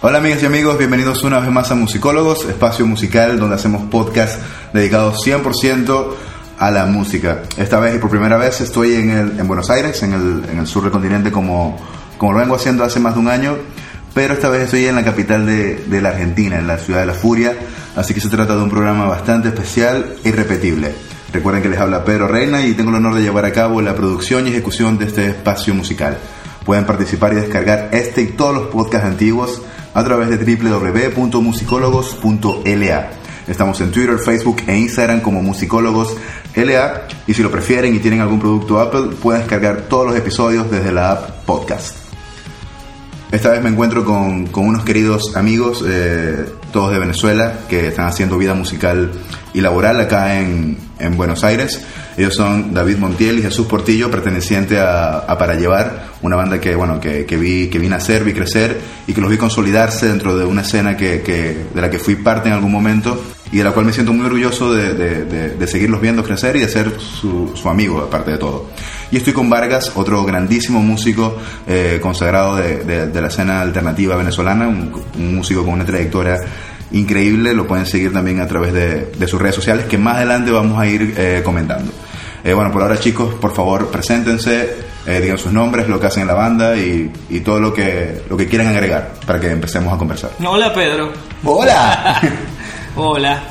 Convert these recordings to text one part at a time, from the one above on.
Hola amigas y amigos, bienvenidos una vez más a Musicólogos, espacio musical donde hacemos podcast dedicados 100% a la música. Esta vez y por primera vez estoy en, el, en Buenos Aires, en el, en el, sur del continente como, como lo vengo haciendo hace más de un año, pero esta vez estoy en la capital de, de la Argentina, en la ciudad de La Furia, así que se trata de un programa bastante especial e irrepetible. Recuerden que les habla Pedro Reina y tengo el honor de llevar a cabo la producción y ejecución de este espacio musical. Pueden participar y descargar este y todos los podcasts antiguos a través de www.musicólogos.la. Estamos en Twitter, Facebook e Instagram como Musicólogos LA y si lo prefieren y tienen algún producto Apple pueden descargar todos los episodios desde la app Podcast. Esta vez me encuentro con, unos queridos amigos, eh, todos de Venezuela, que están haciendo vida musical y laboral acá en Buenos Aires. Ellos son David Montiel y Jesús Portillo, perteneciente a, a Para Llevar, una banda que, bueno, que, que, vi, que vi nacer, vi crecer y que los vi consolidarse dentro de una escena que, que, de la que fui parte en algún momento y de la cual me siento muy orgulloso de, de, de, de seguirlos viendo crecer y de ser su, su, amigo, aparte de todo. Y estoy con Vargas, otro grandísimo músico eh, consagrado de, la escena alternativa venezolana, un, un músico con una trayectoria increíble, lo pueden seguir también a través de, de, sus redes sociales que más adelante vamos a ir eh, comentando. Eh, bueno, por ahora chicos, por favor, preséntense, eh, digan sus nombres, lo que hacen en la banda y, y, todo lo que, lo que quieran agregar para que empecemos a conversar. Hola Pedro. Hola. Hola.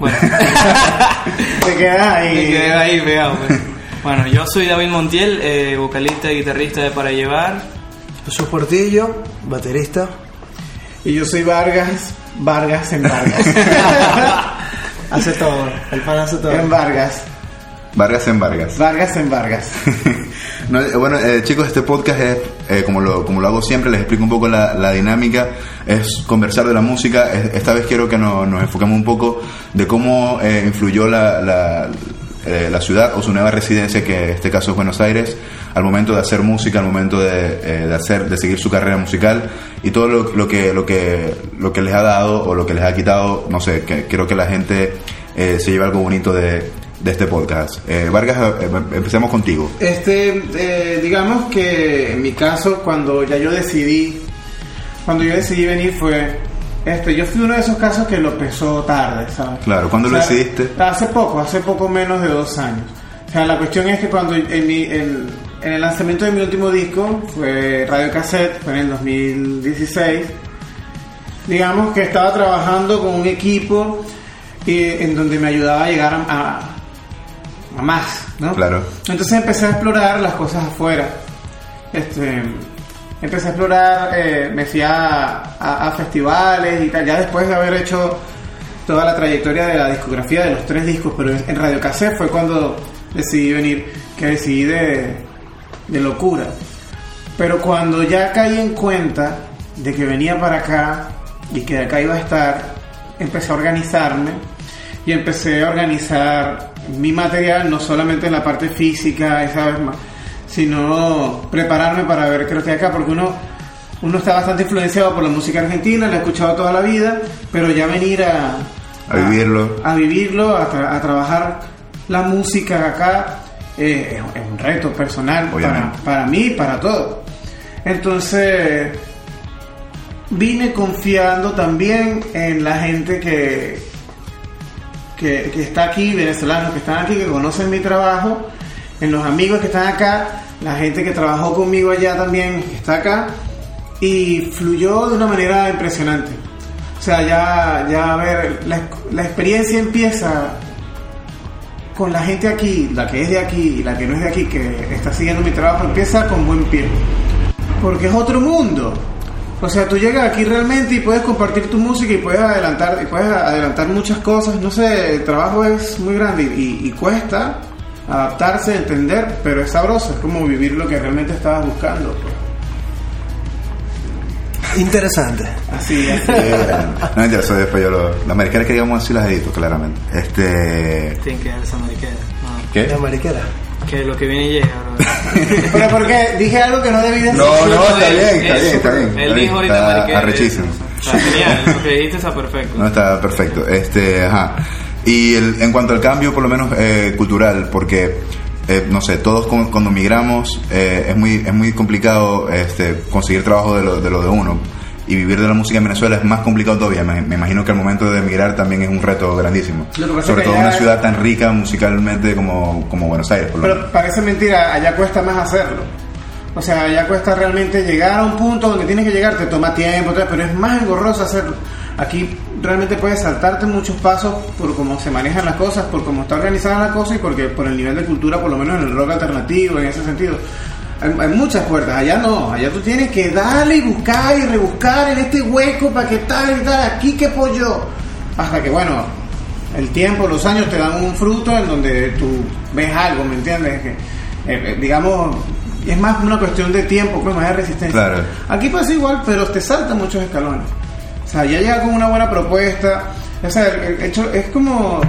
Bueno. Te quedas ahí. Me quedé ahí pegado. Pues. Bueno, yo soy David Montiel, eh, vocalista y guitarrista de Para Llevar. Jesús Portillo, baterista. Y yo soy Vargas, Vargas en Vargas. hace todo, el pan hace todo. En Vargas. Vargas en Vargas. Vargas en Vargas. no, bueno, eh, chicos, este podcast es, eh, como, lo, como lo hago siempre, les explico un poco la, la dinámica, es conversar de la música. Esta vez quiero que no, nos enfocamos un poco de cómo eh, influyó la, la, eh, la, ciudad o su nueva residencia, que en este caso es Buenos Aires, al momento de hacer música, al momento de, eh, de hacer, de seguir su carrera musical y todo lo, lo, que, lo, que, lo que les ha dado o lo que les ha quitado, no sé, que quiero que la gente se lleve algo bonito de, de este podcast. Eh, Vargas, eh, empecemos contigo. Este, eh, digamos que en mi caso, cuando ya yo decidí, cuando yo decidí venir fue, este, yo fui uno de esos casos que lo pesó tarde, ¿sabes? Claro, ¿cuándo o sea, lo decidiste? Hace poco, hace poco menos de dos años. O sea, la cuestión es que cuando en, mi, en, en el lanzamiento de mi último disco, fue Radio Cassette, fue en el 2016, digamos que estaba trabajando con un equipo en donde me ayudaba a llegar a, a más, ¿no? Claro. Entonces empecé a explorar las cosas afuera. Este, empecé a explorar, eh, me fui a, a, a, festivales y tal, ya después de haber hecho toda la trayectoria de la discografía de los tres discos, pero en Radio Cassette fue cuando decidí venir, que decidí de, de locura. Pero cuando ya caí en cuenta de que venía para acá y que de acá iba a estar, empecé a organizarme y empecé a organizar mi material, no solamente en la parte física, ¿sabes? sino prepararme para ver qué lo que acá, porque uno, uno está bastante influenciado por la música argentina, la he escuchado toda la vida, pero ya venir a, a, a vivirlo, a, vivirlo, a, tra a, trabajar la música acá, eh, es un reto personal para, para mí y para todos. Entonces, vine confiando también en la gente que, que, está aquí, venezolanos que están aquí, que conocen mi trabajo, en los amigos que están acá, la gente que trabajó conmigo allá también está acá, y fluyó de una manera impresionante. O sea, ya, ya a ver, la, la experiencia empieza con la gente aquí, la que es de aquí y la que no es de aquí, que está siguiendo mi trabajo, empieza con buen pie. Porque es otro mundo. O sea, tú llegas aquí realmente y puedes compartir tu música y puedes adelantar, y puedes adelantar muchas cosas. No sé, el trabajo es muy grande y, y, cuesta adaptarse, entender, pero es sabroso, es como vivir lo que realmente estabas buscando. Pues. Interesante. Así es. no interesante, después yo lo, las mariqueras que digamos así las edito, claramente. Este. Tienen que dar esa mariquera. No. ¿Qué? La mariquera. Que lo que viene llega, bro. Pero porque dije algo que no debí decir. No, no, está bien, está bien, está bien. Él dijo ahorita está. Arrechísimo. Está genial, lo que dijiste está perfecto. No, está perfecto. Este, ajá. Y el, en cuanto al cambio, por lo menos eh, cultural, porque eh, no sé, todos cuando migramos eh, es muy es muy complicado este, conseguir trabajo de lo, de lo de uno. Y vivir de la música en Venezuela es más complicado todavía. Me, imagino que el momento de emigrar también es un reto grandísimo. Sobre todo en una ciudad tan rica musicalmente como, como Buenos Aires. Pero parece mentira, allá cuesta más hacerlo. O sea, allá cuesta realmente llegar a un punto donde tienes que llegar, te toma tiempo, pero es más engorroso hacerlo. Aquí realmente puedes saltarte muchos pasos por cómo se manejan las cosas, por cómo está organizada la cosa y porque por el nivel de cultura, por lo menos en el rock alternativo, en ese sentido. Hay, muchas puertas, allá no, allá tú tienes que darle y buscar y rebuscar en este hueco para que tal y tal, aquí que pollo. Hasta que, bueno, el tiempo, los años te dan un fruto en donde tú ves algo, ¿me entiendes? Que, eh, eh, digamos, es más una cuestión de tiempo, pues más de resistencia. Aquí pasa igual, pero te saltan muchos escalones. O sea, ya llega con una buena propuesta. O sea, hecho, es como.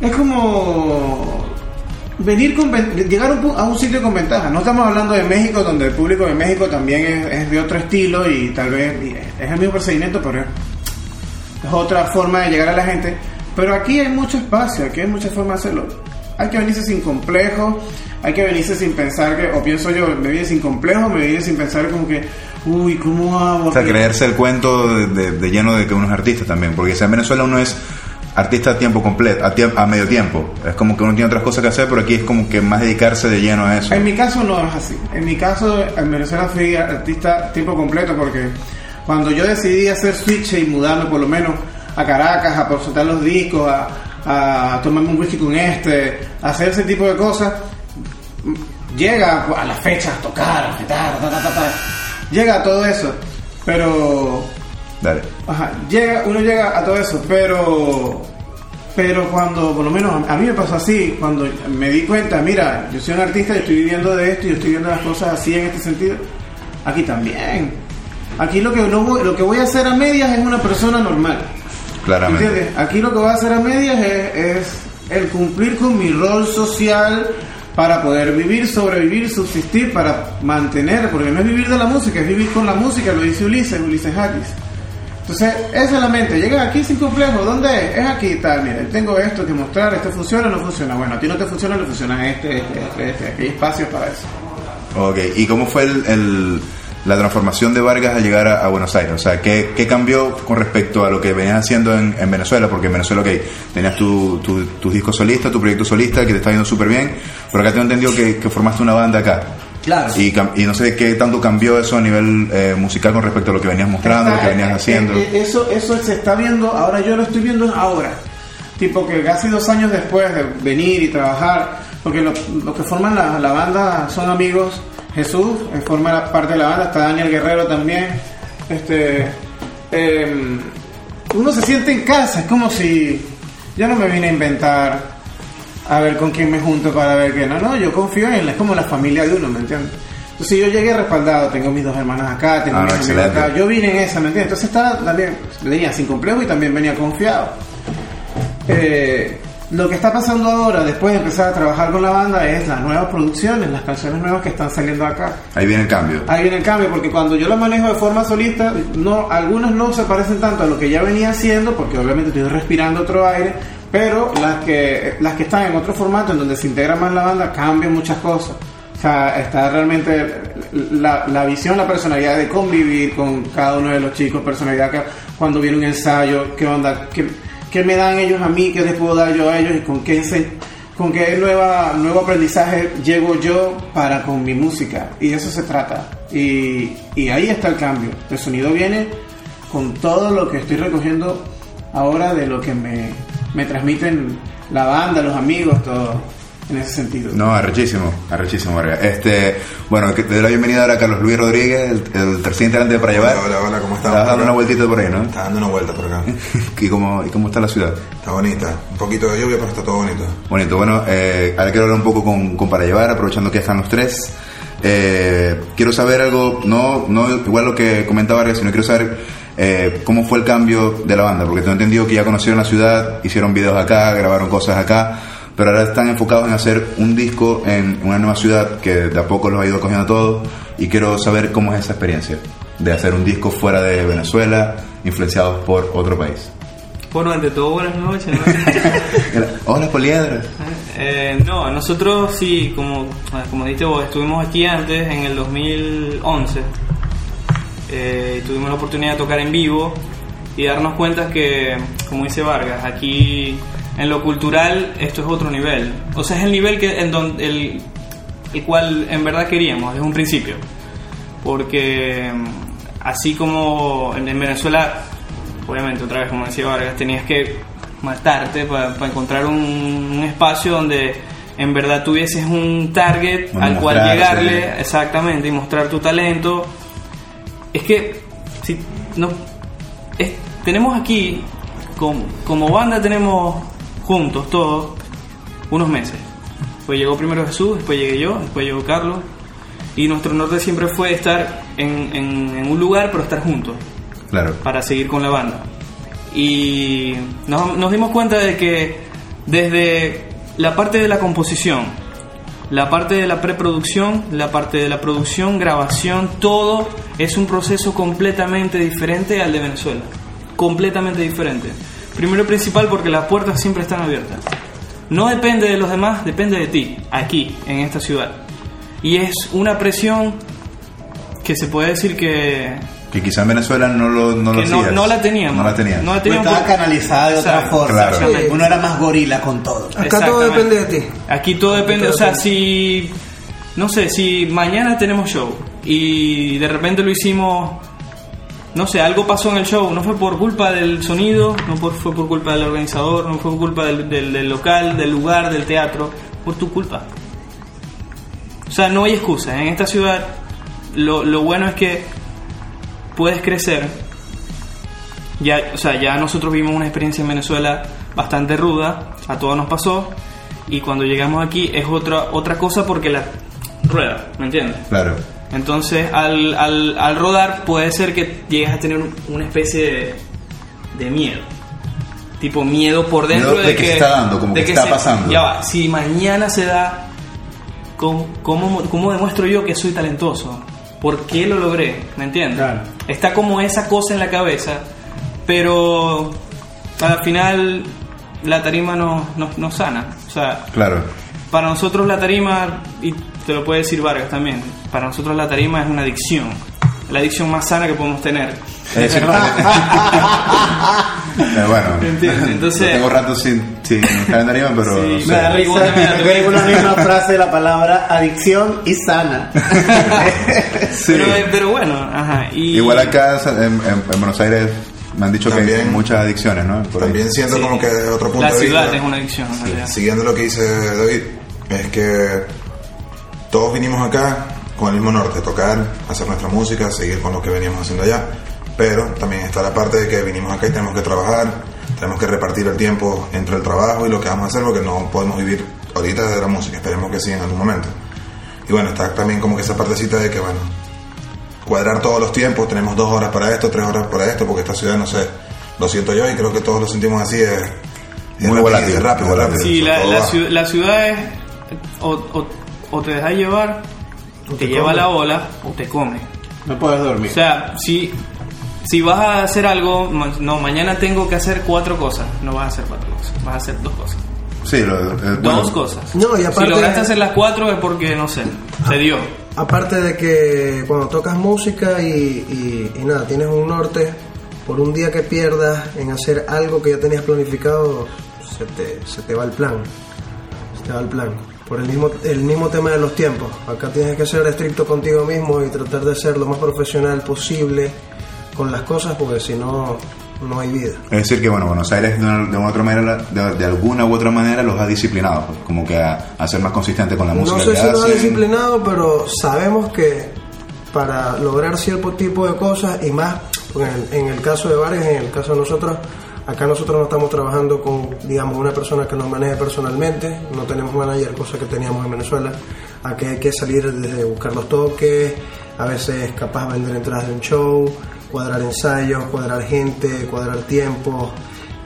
Es como. Venir con. Llegar a un sitio con ventaja. No estamos hablando de México, donde el público de México también es, de otro estilo y tal vez. es el mismo procedimiento, pero es, es otra forma de llegar a la gente. Pero aquí hay mucho espacio, aquí hay muchas formas de hacerlo. Hay que venirse sin complejo hay que venirse sin pensar que, o pienso yo, me viene sin complejo, me viene sin pensar como que, uy, ¿cómo hago? O sea, creerse el cuento de, lleno de que uno es artista también, porque si en Venezuela uno es artista a tiempo completo, a, a, medio tiempo. Es como que uno tiene otras cosas que hacer, pero aquí es como que más dedicarse de lleno a eso. En mi caso no es así. En mi caso, en Venezuela fui artista a tiempo completo porque cuando yo decidí hacer switch y mudarme por lo menos a Caracas, a presentar los discos, a, a tomarme un whisky con este, a hacer ese tipo de cosas, llega a las fechas, tocar, llega a todo eso, pero... Dale. Ajá, llega, uno llega a todo eso, pero... Pero cuando, por lo menos a mí me pasó así, cuando me di cuenta, mira, yo soy un artista y estoy viviendo de esto y estoy viendo las cosas así en este sentido, aquí también. Aquí lo que, lo, que voy a hacer a medias es una persona normal. Claramente. ¿Entiendes? Aquí lo que voy a hacer a medias es, es el cumplir con mi rol social, para poder vivir, sobrevivir, subsistir, para mantener, porque no es vivir de la música, es vivir con la música, lo dice Ulises, Ulises Harris. Entonces, esa es la mente, llega aquí sin complejo, ¿dónde es? Es aquí, tal, mira, tengo esto que mostrar, esto funciona o no funciona. Bueno, a ti no te funciona, le funciona este, este, este, este, aquí hay espacio para eso. Ok, ¿y cómo fue el la transformación de Vargas al llegar a, Buenos Aires? O sea, ¿qué, ¿qué, cambió con respecto a lo que venías haciendo en, en Venezuela? Porque en Venezuela, ok, tenías tu, tu, tu, disco solista, tu proyecto solista, que te está yendo súper bien, pero acá tengo entendido que, formaste una banda acá. Claro. Y, y, no sé qué tanto cambió eso a nivel eh, musical con respecto a lo que venías mostrando, lo que venías eh, haciendo. Eh, eso, eso se está viendo, ahora yo lo estoy viendo ahora. Tipo que casi dos años después de venir y trabajar, porque los lo que forman la, la banda son amigos Jesús forma parte de la banda, está Daniel Guerrero también. Este, em, uno se siente en casa, es como si yo no me vine a inventar a ver con quién me junto para ver qué. No, no, yo confío en él, es como la familia de uno, ¿me entiendes? Entonces yo llegué respaldado, tengo mis dos hermanas acá, tengo ah, mis amigos acá, yo vine en esa, ¿me entiendes? Entonces estaba también, venía sin complejo y también venía confiado. Eh, lo que está pasando ahora, después de empezar a trabajar con la banda, es las nuevas producciones, las canciones nuevas que están saliendo acá. Ahí viene el cambio. Ahí viene el cambio, porque cuando yo las manejo de forma solista, no, algunas no se parecen tanto a lo que ya venía haciendo, porque obviamente estoy respirando otro aire, pero las que, las que están en otro formato, en donde se integra más la banda, cambian muchas cosas. O sea, está realmente la, la visión, la personalidad de convivir con cada uno de los chicos, personalidad que cuando viene un ensayo, qué onda, qué qué me dan ellos a mí, qué les puedo dar yo a ellos y con qué, con qué nueva, nuevo aprendizaje llego yo para con mi música. Y de eso se trata. Y, y ahí está el cambio. El sonido viene con todo lo que estoy recogiendo ahora de lo que me, me transmiten la banda, los amigos, todo en ese sentido. No, arrechísimo, arrechísimo, Vargas. Este, bueno, te doy la bienvenida ahora a Carlos Luis Rodríguez, el, tercer integrante de Para Llevar. Hola, hola, ¿cómo estás? Estás dando una vueltita por ahí, ¿no? Estás dando una vuelta por acá. ¿Y cómo, ¿Y cómo está la ciudad? Está bonita, un poquito de lluvia, pero está todo bonito. Bonito, bueno, eh, ahora quiero hablar un poco con, con Para Llevar, aprovechando que están los tres. Eh, quiero saber algo, no, no igual lo que comentaba Vargas, sino quiero saber eh, cómo fue el cambio de la banda, porque tengo entendido que ya conocieron la ciudad, hicieron videos acá, grabaron cosas acá pero ahora están enfocados en hacer un disco en una nueva ciudad que de a poco los ha ido cogiendo todo y quiero saber cómo es esa experiencia de hacer un disco fuera de Venezuela, influenciados por otro país. Bueno, ante todo, buenas noches. Hola, Poliedras. Eh, no, nosotros sí, como, como dijiste vos, estuvimos aquí antes, en el 2011. Eh, tuvimos la oportunidad de tocar en vivo y darnos cuenta que, como dice Vargas, aquí en lo cultural esto es otro nivel. O sea, es el nivel que, en donde, el, el cual en verdad queríamos desde un principio. Porque mm, así como en, en Venezuela, obviamente otra vez como decía Vargas, tenías que matarte para encontrar un, un espacio donde en verdad tuvieses un target al cual llegarle exactamente y mostrar tu talento es que si no es- tenemos aquí como, como banda tenemos juntos todos unos meses pues llegó primero Jesús después llegué yo después llegó Carlos y nuestro norte siempre fue estar en, en- en un lugar pero estar juntos Claro. para seguir con la banda. Y nos, nos dimos cuenta de que desde la parte de la composición, la parte de la preproducción, la parte de la producción, grabación, todo es un proceso completamente diferente al de Venezuela. Completamente diferente. Primero principal porque las puertas siempre están abiertas. No depende de los demás, depende de ti, aquí, en esta ciudad. Y es una presión que se puede decir que, Que quizá en Venezuela no lo, no lo que no, hacías. no la teníamos. No la tenías. No la Pues teníamos estaba por- canalizada de otra forma. Claro. Uno era más gorila con todo. Acá todo depende de ti. Aquí todo depende, todo o sea, depende. si no sé, si mañana tenemos show y de repente lo hicimos no sé, algo pasó en el show, no fue por culpa del sonido, no por- fue por culpa del organizador, no fue por culpa del, del- del local, del lugar, del teatro, por tu culpa. O sea, no hay excusa. En esta ciudad lo, lo bueno es que puedes crecer. Ya, o sea, ya nosotros vimos una experiencia en Venezuela bastante ruda, a todos nos pasó, y cuando llegamos aquí es otra, otra cosa porque la rueda, ¿me entiendes? Claro. Entonces, al, al, al rodar puede ser que llegues a tener un- una especie de, de miedo. Tipo miedo por dentro Miedo de que se está dando, como que está pasando. Ya va, si mañana se da, ¿cómo, cómo, cómo demuestro yo que soy talentoso? ¿Por qué lo logré? ¿Me entiendes? Claro. Está como esa cosa en la cabeza, pero al final la tarima nos no, nos sana. O sea, Claro. para nosotros la tarima, y te lo puede decir Vargas también, para nosotros la tarima es una adicción. La adicción más sana que podemos tener. Es decir, Eh, bueno, Entiendo, entonces- yo tengo rato sin, sin tarima, pero Sí, me da risa. También Tengo una misma frase de la palabra adicción y sana. Sí. Pero, pero bueno, ajá. Y, Igual acá en, en- en Buenos Aires me han dicho que hay También- muchas adicciones, ¿no? Por ahí. También siento Sí. como que de otro punto La de ciudad vista, es una adicción, en realidad. siguiendo lo que dice David, es que todos vinimos acá con el mismo norte, tocar, hacer nuestra música, seguir con lo que veníamos haciendo allá, pero también está la parte de que vinimos acá y tenemos que trabajar, tenemos que repartir el tiempo entre el trabajo y lo que vamos a hacer porque no podemos vivir ahorita de la música, esperemos que sí en algún momento. Y bueno, está también como que esa partecita de que, bueno, cuadrar todos los tiempos, tenemos dos horas para esto, tres horas para esto, porque esta ciudad, no sé, lo siento yo y creo que todos lo sentimos así, es, es Muy rápido, volátil, es rápido, rápido, volátil. Sí, la, todo la, ciudad es. O, o, o te dejas llevar, te, te lleva come. la ola, o te come. No puedes dormir. O sea, si, si vas a hacer algo, ma- no, mañana tengo que hacer cuatro cosas. No vas a hacer cuatro cosas, vas a hacer dos cosas. Sí, lo, eh, bueno, dos cosas. No, y aparte- si lograste hacer las cuatro es porque, no sé, se dio. Aparte de que cuando tocas música y, y- y nada, tienes un norte, por un día que pierdas en hacer algo que ya tenías planificado, se te, se te va el plan. Se te va el plan. Por el mismo, el mismo tema de los tiempos. Acá tienes que ser estricto contigo mismo y tratar de ser lo más profesional posible con las cosas, porque si no, no hay vida. Es decir, que bueno, Buenos Aires de, una, de una otra manera, de, de alguna u otra manera los ha disciplinado, pues, como que a, a ser más consistente con la música No sé si nos ha disciplinado, pero sabemos que para lograr cierto tipo de cosas y más, porque en, en el caso de Vares, en el caso de nosotros, acá nosotros no estamos trabajando con, digamos, una persona que nos maneje personalmente, no tenemos manager, cosa que teníamos en Venezuela. Aquí hay que salir desde buscar los toques, a veces capaz vender entradas de un show, cuadrar ensayos, cuadrar gente, cuadrar tiempos,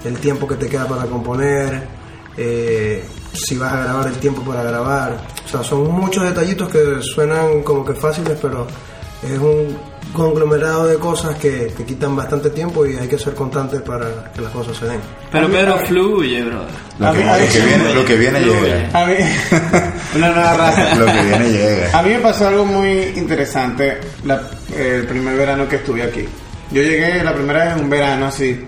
el tiempo que te queda para componer eh, si vas a grabar el tiempo para grabar. O sea, son muchos detallitos que suenan como que fáciles, pero es un conglomerado de cosas que, que quitan bastante tiempo y hay que ser constante para que las cosas se den. Pero Pedro fluye, brother. Lo A que, a lo que viene, lo que viene llega. A mí, una nueva raza. Lo que viene llega. A mí me pasó algo muy interesante la- el primer verano que estuve aquí. Yo llegué la primera vez en un verano así.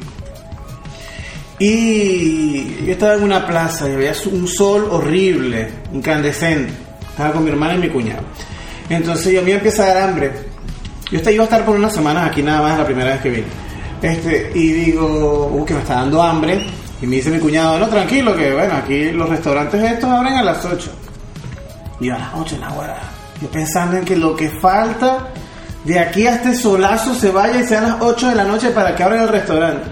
Y yo estaba en una plaza y había un sol horrible, incandescente. Estaba con mi hermana y mi cuñado. Entonces yo a mí me empieza a dar hambre. Yo iba a estar por unas semanas aquí nada más la primera vez que vine. Este, y digo, uh, que me está dando hambre. Y me dice mi cuñado, no, tranquilo, que bueno, aquí los restaurantes estos abren a las 8. Y yo a las 8 en la hora. Yo pensando en que lo que falta de aquí a este solazo se vaya y sean las 8 de la noche para que abran el restaurante.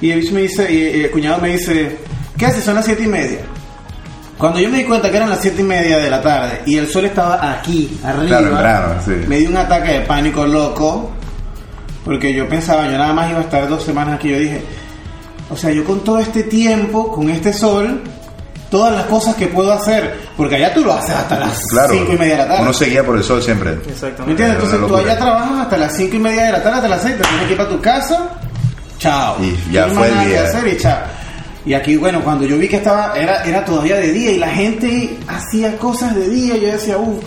Y el y, el cuñado me dice, ¿qué haces? Son las 7 y media. Cuando yo me di cuenta que eran las 7 y media de la tarde y el sol estaba aquí, arriba, Claro, verano, sí. me dio un ataque de pánico loco. Porque yo pensaba, yo nada más iba a estar dos semanas aquí. Yo dije, o sea, yo con todo este tiempo, con este sol, todas las cosas que puedo hacer, porque allá tú lo haces hasta las Claro. cinco y media de la tarde. Uno se guía por el sol siempre. ¿Me Exactamente. una Entonces tú allá trabajas hasta las cinco y media de la tarde, hasta las seis, te tienes que ir para tu casa, chao. Y ya fue el día. hacer y chao. Y aquí, bueno, cuando yo vi que estaba, era, era todavía de día y la gente hacía cosas de día, yo decía, uff,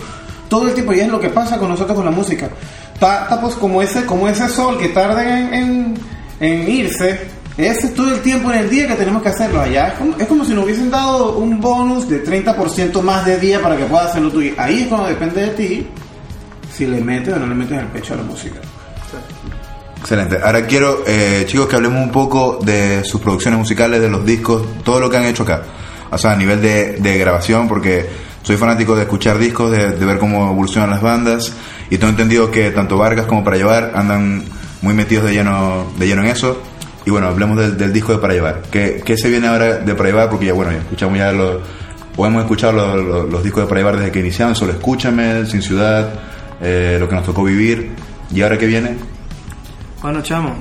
todo el tiempo, y es lo que pasa con nosotros con la música. Está, pues como ese, como ese sol que tarda en, en, irse, ese es todo el tiempo en el día que tenemos que hacerlo allá. Es como, es como si nos hubiesen dado un bonus de 30% más de día para que puedas hacerlo tú. Ahí es cuando depende de ti si le metes o no le metes el pecho a la música. Excelente. Ahora quiero, eh, chicos, que hablemos un poco de sus producciones musicales, de los discos, todo lo que han hecho acá. O sea, a nivel de, de grabación, porque soy fanático de escuchar discos, de, de ver cómo evolucionan las bandas, y tengo entendido que tanto Vargas como Para Llevar andan muy metidos de lleno, de lleno en eso. Y bueno, hablemos del, del disco de Para Llevar. ¿Qué, qué se viene ahora de Para Llevar? Porque ya, bueno, ya escuchamos ya los, o hemos escuchado los, los- los discos de Para Llevar desde que iniciaron, solo Escúchame, Sin Ciudad, eh, lo que nos tocó vivir. ¿Y ahora qué viene? Bueno, chamo.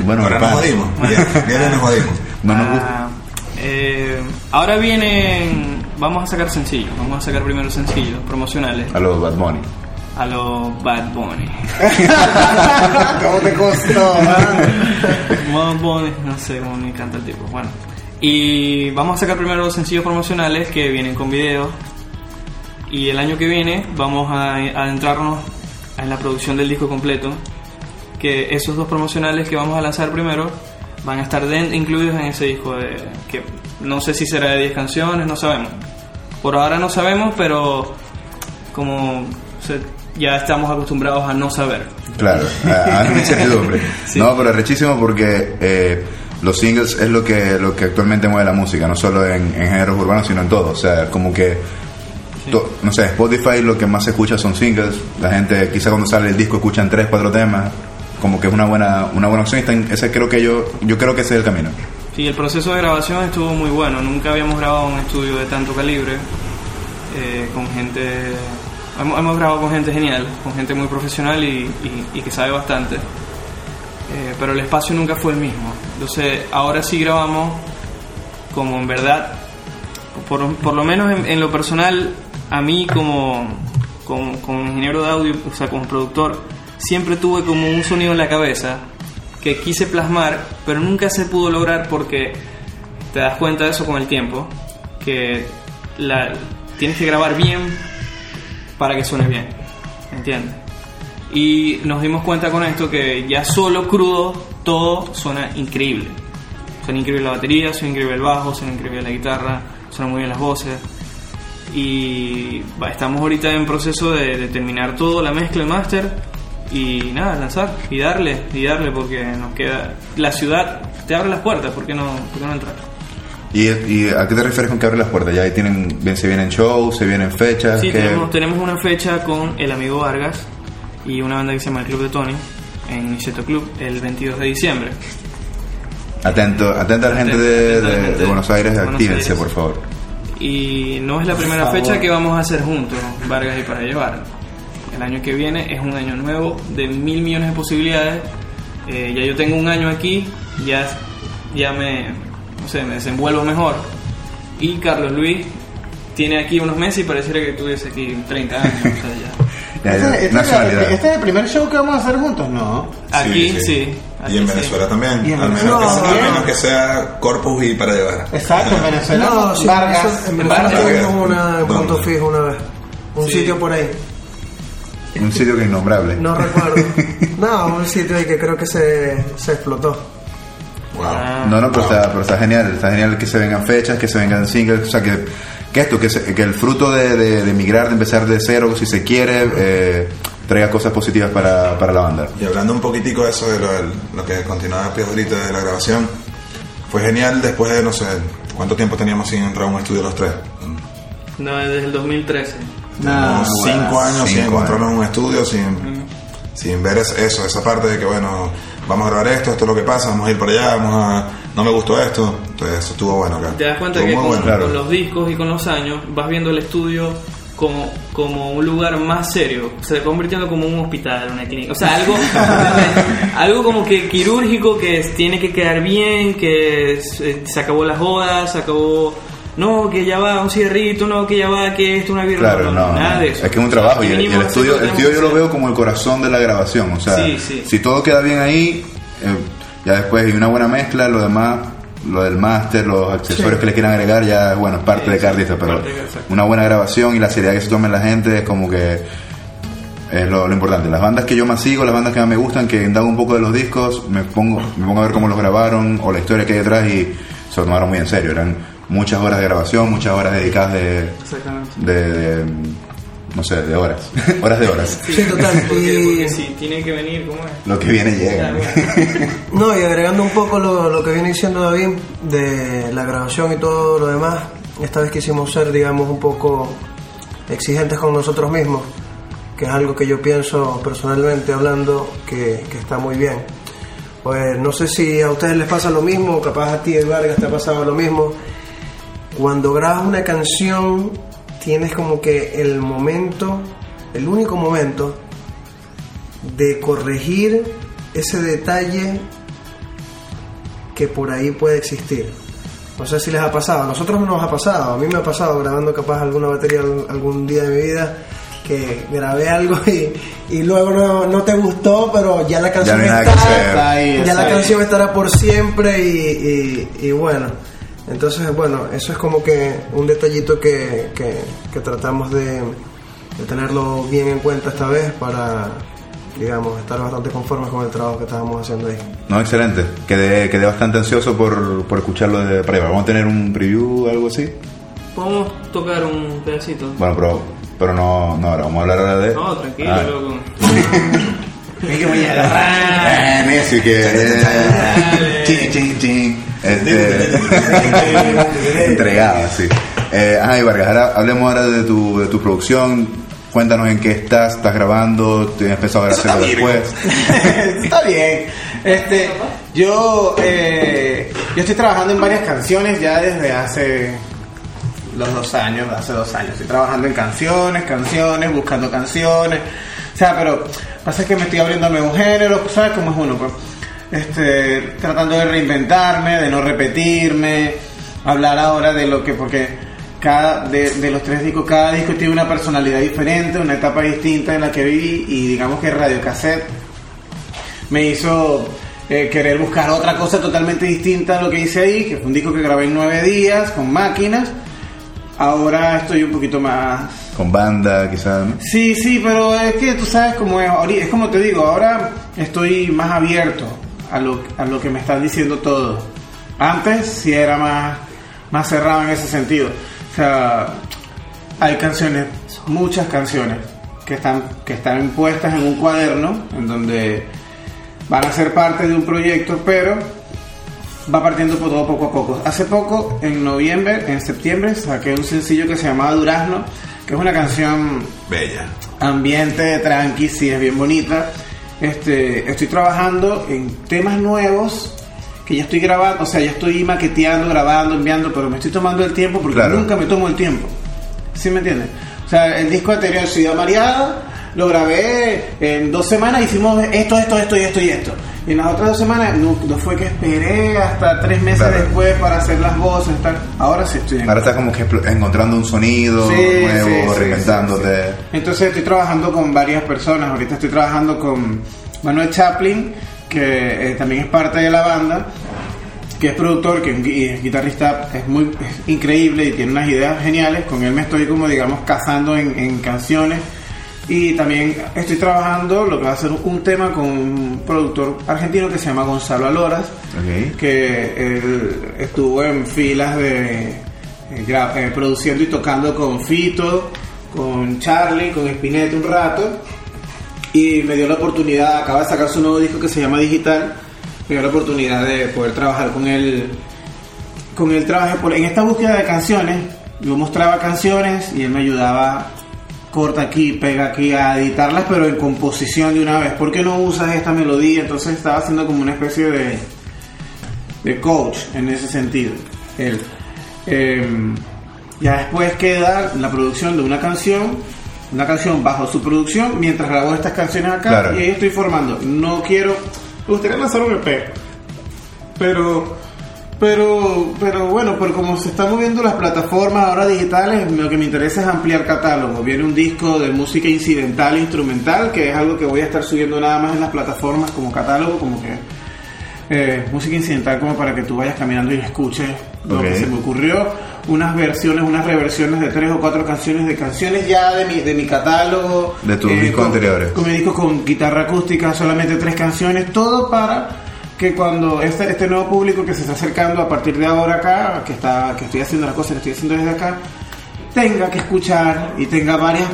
Bueno, Ahora nos jodimos. Ya, ya nos jodimos. No nos gusta. Ah, eh, ahora vienen. Vamos a sacar sencillos. Vamos a sacar primero sencillos promocionales A los Bad Bunny. a los Bad Bunny. ¿Cómo te costó? Bad Bunny, no sé cómo me encanta el tipo. Bueno, y vamos a sacar primero los sencillos promocionales que vienen con videos. Y el año que viene vamos a adentrarnos en la producción del disco completo. Que esos dos promocionales que vamos a lanzar primero van a estar den- incluidos en ese disco. De, que no sé si será de 10 canciones, no sabemos. Por ahora no sabemos, pero como se- ya estamos acostumbrados a no saber. Claro, a, a una incertidumbre. Sí. No, pero es rechísimo porque eh, los singles es lo que, lo que actualmente mueve la música, no solo en, en géneros urbanos, sino en todo. O sea, como que, to- no sé, Spotify lo que más se escucha son singles. La gente, quizá cuando sale el disco, escuchan tres, cuatro temas. Como que es una buena, una buena opción. y ese creo que yo, yo creo que ese es el camino. Sí, el proceso de grabación estuvo muy bueno. Nunca habíamos grabado un estudio de tanto calibre, eh, con gente... Hemos, hemos grabado con gente genial, con gente muy profesional y, y- y que sabe bastante. Eh, pero el espacio nunca fue el mismo. Entonces, ahora sí grabamos como en verdad, por, por lo menos en, en lo personal, a mí como, como, como ingeniero de audio, o sea, como productor, siempre tuve como un sonido en la cabeza que quise plasmar, pero nunca se pudo lograr porque te das cuenta de eso con el tiempo, que la, tienes que grabar bien para que suene bien, ¿entiendes? Y nos dimos cuenta con esto que ya solo crudo todo suena increíble. Suena increíble la batería, suena increíble el bajo, suena increíble la guitarra, suenan muy bien las voces. Y estamos ahorita en proceso de, de terminar todo, la mezcla, el máster, y nada, lanzar y darle, y darle, porque nos queda. La ciudad te abre las puertas, ¿por qué no, por qué no entrar? ¿Y, y a qué te refieres con que abre las puertas? ¿Ya ahí tienen, bien, se vienen shows, se vienen fechas? Sí, ¿qué- tenemos, tenemos una fecha con el amigo Vargas y una banda que se llama El Club de Tony en Niceto Club el 22 de diciembre. Atento, atenta a la gente Atento, de, atento a la de- gente de Buenos Aires, de Buenos actívense, Aires. por favor. Y no es la primera fecha que vamos a hacer juntos, Vargas y para llevar. El año que viene es un año nuevo de mil millones de posibilidades. Eh, ya yo tengo un año aquí, ya, ya me, no sé, me desenvuelvo mejor. Y Carlos Luis tiene aquí unos meses y pareciera que tuviese aquí 30 años. o sea, ya. Ya, ya, Este, este es el, este es el primer show que vamos a hacer juntos, ¿no? Aquí sí. Aquí Y en sí. Venezuela también. Y en al, menos Venezuela que, sea- también. al menos que sea Corpus y para llevar. Exacto, en Venezuela. No, sí, Vargas. eso- en Venezuela Vargas. una, un punto ¿Dónde? fijo una vez. Un Sí. sitio por ahí. Un sitio que es innombrable. No recuerdo. no, un sitio ahí que creo que se, se explotó. Wow. Ah. No, no, pero, está, pero está genial. Está genial que se vengan fechas, que se vengan singles. O sea, que, que esto, que, se- que el fruto de, de, de emigrar, de empezar de cero, si se quiere, eh, traiga cosas positivas para, para la banda. Y hablando un poquitico de eso, de lo, del- lo que continuaba Pío ahorita de la grabación, fue genial después de, no sé, ¿cuánto tiempo teníamos sin entrar a un estudio los tres? No, desde el 2013. Como cinco años sin encontrarnos en un estudio, sin, sin ver es- eso, esa parte de que, bueno, vamos a grabar esto, esto es lo que pasa, vamos a ir por allá, vamos a... No me gustó esto, entonces eso estuvo bueno acá. Te das cuenta Estuvo que muy con, bueno. claro. con los discos y con los años vas viendo el estudio como, como un lugar más serio, se convirtiendo como un hospital, una clínica, o sea, algo, algo como que quirúrgico que es- tiene que quedar bien, que se, se acabó las bodas, se acabó, no, que ya va un cierrito, no, que ya va, que esto, una birra, Claro, no, nada no. de eso. Es que es un trabajo y el, y estudio, el estudio yo lo veo como el corazón de la grabación. O sea, Sí, sí. si todo queda bien ahí, eh, ya después hay una buena mezcla, lo demás, lo del máster, los accesorios Sí. que le quieran agregar, ya bueno, es parte de artista, pero de una buena grabación y la seriedad que se tome la gente es como que es lo, lo importante. Las bandas que yo más sigo, las bandas que más me gustan, que indago un poco de los discos, me pongo, me pongo a ver cómo los grabaron o la historia que hay detrás y se lo tomaron muy en serio. Eran muchas horas de grabación, muchas horas dedicadas de, Exactamente. de, de, no sé, de horas, horas de horas. Sí, total. Porque, Y, porque si tiene que venir, ¿cómo es? Lo que viene llega. no, y agregando un poco lo, lo que viene diciendo David de la grabación y todo lo demás, esta vez quisimos ser, digamos, un poco exigentes con nosotros mismos, que es algo que yo pienso personalmente hablando que, que está muy bien. Pues no sé si a ustedes les pasa lo mismo, capaz a ti, Vargas, te ha pasado lo mismo. Cuando grabas una canción, tienes como que el momento, el único momento de corregir ese detalle que por ahí puede existir. No sé si les ha pasado, a nosotros no nos ha pasado, a mí me ha pasado grabando capaz alguna batería al- algún día de mi vida que grabé algo y, y luego no, no te gustó, pero ya la canción no nada está, ahí, ya está la ahí. canción estará por siempre y, y- y bueno, entonces bueno, eso es como que un detallito que, que- que tratamos de, de tenerlo bien en cuenta esta vez para, digamos, estar bastante conformes con el trabajo que estábamos haciendo ahí. No, excelente. Quedé, quedé bastante ansioso por, por escucharlo de para allá. Vamos a tener un preview o algo así. Podemos tocar un pedacito. Bueno, pero, pero no, no ahora. Vamos a hablar ahora de. No, tranquilo, Ah. loco. Es que voy a agarrar. Eh, Messi, que. Dale. Chin, chin, chin. Este, entregado, sí. Eh, ajá, y Vargas, ahora hablemos ahora de tu, de tu producción. Cuéntanos en qué estás, estás grabando, tienes pensado hacerlo después. Está bien. Este, yo, eh, yo estoy trabajando en varias canciones ya desde hace los dos años, hace dos años. Estoy trabajando en canciones, canciones, buscando canciones. O sea, pero pasa que me estoy abriendo a nuevos géneros, ¿sabes cómo es uno? Pues, este, tratando de reinventarme, de no repetirme, hablar ahora de lo que, porque cada, de, de los tres discos, cada disco tiene una personalidad diferente, una etapa distinta en la que viví y digamos que Radio Cassette me hizo eh, querer buscar otra cosa totalmente distinta a lo que hice ahí, que fue un disco que grabé en nueve días con máquinas. Ahora estoy un poquito más... Con banda, quizás, ¿no? Sí, sí, pero es que tú sabes cómo es, es como te digo, ahora estoy más abierto a lo, a lo que me están diciendo todo. Antes sí era más, más cerrado en ese sentido. O sea, hay canciones, muchas canciones, que están, que están puestas en un cuaderno, en donde van a ser parte de un proyecto, pero va partiendo por todo poco a poco. Hace poco, en noviembre, en septiembre, saqué un sencillo que se llamaba Durazno, que es una canción Bella. ambiente tranqui, sí, es bien bonita. Este, estoy trabajando en temas nuevos que ya estoy grabando, o sea, ya estoy maqueteando, grabando, enviando, pero me estoy tomando el tiempo porque Claro. nunca me tomo el tiempo. ¿Sí me entiendes? O sea, el disco anterior Ciudad Mareada lo grabé en dos semanas, hicimos esto, esto, esto y esto y esto. Y en las otras dos semanas no, no fue que esperé hasta tres meses Claro. después para hacer las voces. Tal. Ahora sí estoy en Ahora estás como que encontrando un sonido Sí, nuevo, sí, reinventándote. Entonces estoy trabajando con varias personas. Ahorita estoy trabajando con Manuel Chaplin, que eh, también es parte de la banda, que es productor, que es guitarrista, es muy es increíble y tiene unas ideas geniales. Con él me estoy como digamos cazando en, en canciones. Y también estoy trabajando lo que va a ser un tema con un productor argentino que se llama Gonzalo Aloras Ok. que él estuvo en filas de eh, eh, produciendo y tocando con Fito, con Charlie, con Spinetta un rato y me dio la oportunidad, acaba de sacar su nuevo disco que se llama Digital, me dio la oportunidad de poder trabajar con él, con él trabajé por, en esta búsqueda de canciones, yo mostraba canciones y él me ayudaba corta aquí, pega aquí, a editarlas, pero en composición de una vez. ¿Por qué no usas esta melodía? Entonces estaba haciendo como una especie de, de coach en ese sentido. Él. Em, ya después queda la producción de una canción, una canción bajo su producción, mientras grabo estas canciones acá Claro. y ahí estoy formando. No quiero, me gustaría lanzar un EP, pero, pero, pero bueno, por como se están moviendo las plataformas ahora digitales, lo que me interesa es ampliar catálogo. Viene un disco de música incidental e instrumental, que es algo que voy a estar subiendo nada más en las plataformas como catálogo, como que eh, música incidental como para que tú vayas caminando y escuches lo que se me ocurrió. Unas versiones, unas reversiones de tres o cuatro canciones de canciones ya de mi, de mi catálogo. De tus discos con- anteriores. Con mi disco con guitarra acústica, solamente tres canciones, todo para que cuando este, este nuevo público que se está acercando a partir de ahora acá, que, está, que estoy haciendo las cosas que estoy haciendo desde acá, tenga que escuchar y tenga varias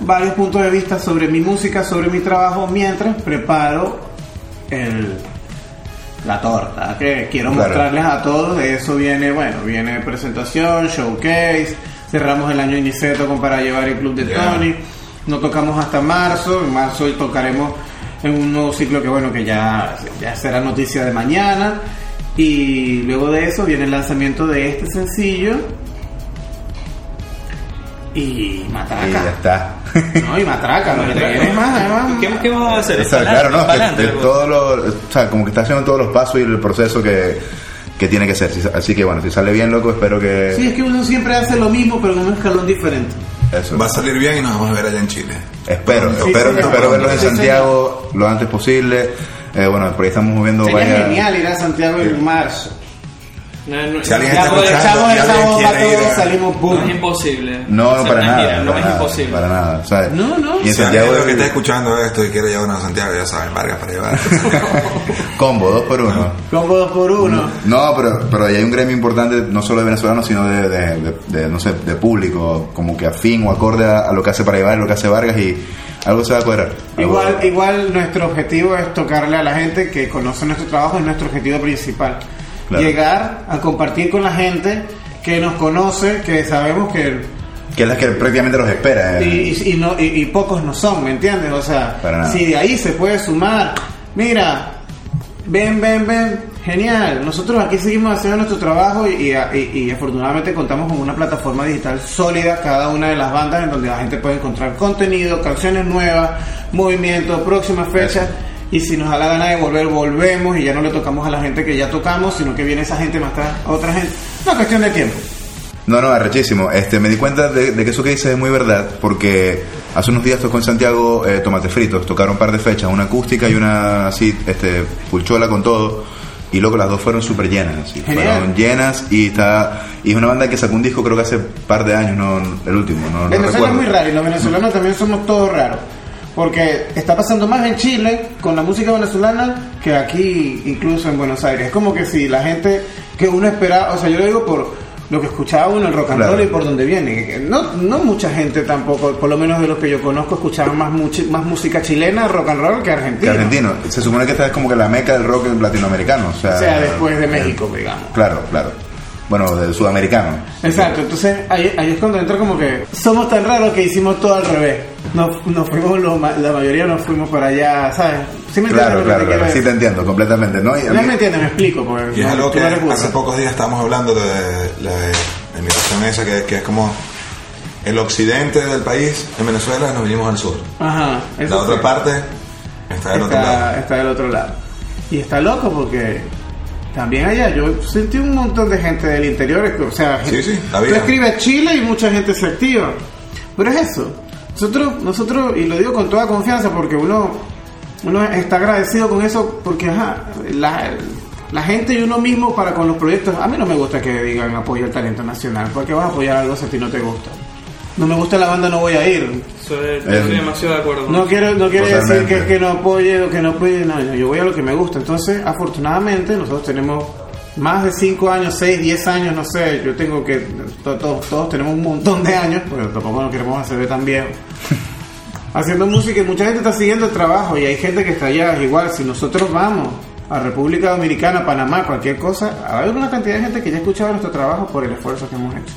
varios puntos de vista sobre mi música, sobre mi trabajo, mientras preparo el, la torta que quiero Claro. mostrarles a todos. De eso viene, bueno, viene presentación, showcase, cerramos el año Iniceto con para llevar el club de. Tony. No tocamos hasta marzo, en marzo tocaremos en un nuevo ciclo que bueno, que ya, ya será noticia de mañana. Y luego de eso viene el lanzamiento de este sencillo. Y Y ya matraca. está. No, y matraca, lo que te es más, es más- ¿Qué, qué vas a hacer? O sea, claro, no, que- pa'lante, de algo. todo lo, o sea, como que está haciendo todos los pasos y el proceso que, que tiene que ser. Así que bueno, si sale bien, loco, espero que Sí, es que uno siempre hace lo mismo, pero en un escalón diferente. Eso. Va a salir bien y nos vamos a ver allá en Chile. Espero, Sí, espero, espero verlos en Santiago lo antes posible. Eh, bueno, por ahí estamos moviendo Sería varias. genial ir a Santiago en marzo. No, no, Si alguien ya está Aprovechamos esa bomba quiere ir todos, a- salimos No boom. es imposible. No, hacer para nada, gira, no para es nada, imposible. para nada. o sea, No, no. Y en Si Santiago alguien que es está escuchando esto y quiere llevar a Santiago, ya saben, Vargas para llevar. combo, dos por uno. Combo dos por uno. No, pero, pero ahí hay un gremio importante, no solo de venezolanos, sino de, de, de- de, no sé, de público, como que afín o acorde a, a lo que hace para llevar, lo que hace Vargas y algo se va a cuadrar. Igual, igual nuestro objetivo es tocarle a la gente que conoce nuestro trabajo, es nuestro objetivo principal. Claro. Llegar a compartir con la gente que nos conoce, que sabemos que Que es la que prácticamente los espera. y, eh. y- y no, y, y pocos no son, ¿me entiendes? O sea, si de ahí se puede sumar, mira, ven, ven, ven, genial. Nosotros aquí seguimos haciendo nuestro trabajo y, y- y- y afortunadamente contamos con una plataforma digital sólida, cada una de las bandas en donde la gente puede encontrar contenido, canciones nuevas, movimientos, próximas fechas. Y si nos da la gana de volver, volvemos y ya no le tocamos a la gente que ya tocamos, sino que viene esa gente más atrás, a otra gente. Una cuestión de tiempo. No, no, arrechísimo. Este, me di cuenta de, de que eso que dices es muy verdad, porque hace unos días tocó en Santiago eh, Tomate Fritos, tocaron un par de fechas, una acústica y una así, este, pulchola con todo, y luego las dos fueron súper llenas, así, fueron llenas y está, y es una banda que sacó un disco creo que hace par de años, no, el último, no, no Venezuela recuerdo. es muy raro y los venezolanos también somos todos raros. Porque está pasando más en Chile con la música venezolana que aquí, incluso en Buenos Aires. Es como que si la gente que uno esperaba, o sea, yo lo digo por lo que escuchaba uno, el rock and Claro. roll y por donde viene. No, no mucha gente tampoco, por lo menos de los que yo conozco, escuchaba más, muchi- más música chilena, rock and roll que Que argentina. argentino. Se supone que esta es como que la meca del rock latinoamericano, o sea, O sea, después de México, digamos. Claro, claro. Bueno, del sudamericano. Exacto, entonces ahí, ahí es cuando entra como que somos tan raros que hicimos todo al revés. Nos, nos fuimos, lo ma- la mayoría nos fuimos para allá, ¿sabes? ¿Sí me entiendes Claro, lo que claro, te quiero claro. Sí te entiendo completamente, ¿no? Y a No mí- me entiendes, me explico, porque Y es no, algo que no hace pocos días estábamos hablando de la, la invitación esa, que, que es como el occidente del país, en Venezuela, nos vinimos al sur. Ajá. eso La otra sí. parte está del otro lado. está del otro lado. Y está loco porque también allá yo sentí un montón de gente del interior, o sea, Sí, sí, la tú escribes Chile y mucha gente se activa. Pero es eso. Nosotros, nosotros, y lo digo con toda confianza porque uno, uno está agradecido con eso porque ajá, la, la gente y uno mismo para con los proyectos, a mí no me gusta que digan apoyo al talento nacional, porque vas a apoyar algo si a ti no te gusta. No me gusta la banda, no voy a ir. Eh, estoy demasiado de acuerdo. No quiero, no quiere decir que, que no apoye o que no apoye, no, yo voy a lo que me gusta. Entonces, afortunadamente, nosotros tenemos más de 5 años, 6, 10 años, no sé, yo tengo que, to- todos, todos tenemos un montón de años, pero tampoco nos queremos hacer ver tan viejos. Haciendo música y mucha gente está siguiendo el trabajo y hay gente que está allá, igual, si nosotros vamos a República Dominicana, Panamá, cualquier cosa, hay una cantidad de gente que ya ha escuchado nuestro trabajo por el esfuerzo que hemos hecho.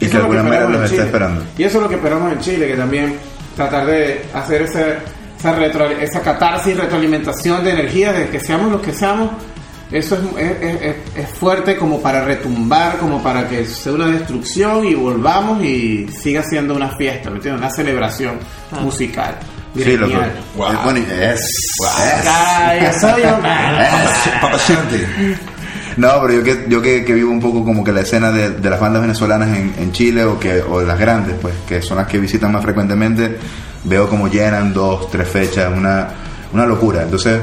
Y Eso que es lo manera esperamos en Chile. esperando. Y eso es lo que esperamos en Chile, que también tratar de hacer ese, esa, retro, esa catarsis, retroalimentación de energía, de que seamos los que seamos, eso es, es- es- es- fuerte como para retumbar, como para que sea una destrucción y volvamos y siga siendo una fiesta, ¿me entiendes? Una celebración musical. Sí, loco. gremial. Wow. Bueno, y es, es- Ay, soy yo. Papa Shanti. No, pero yo que yo que, que vivo un poco como que la escena de, de las bandas venezolanas en, en Chile o que o las grandes, pues, que son las que visitan más frecuentemente, veo como llenan dos, tres fechas, una, una locura. Entonces,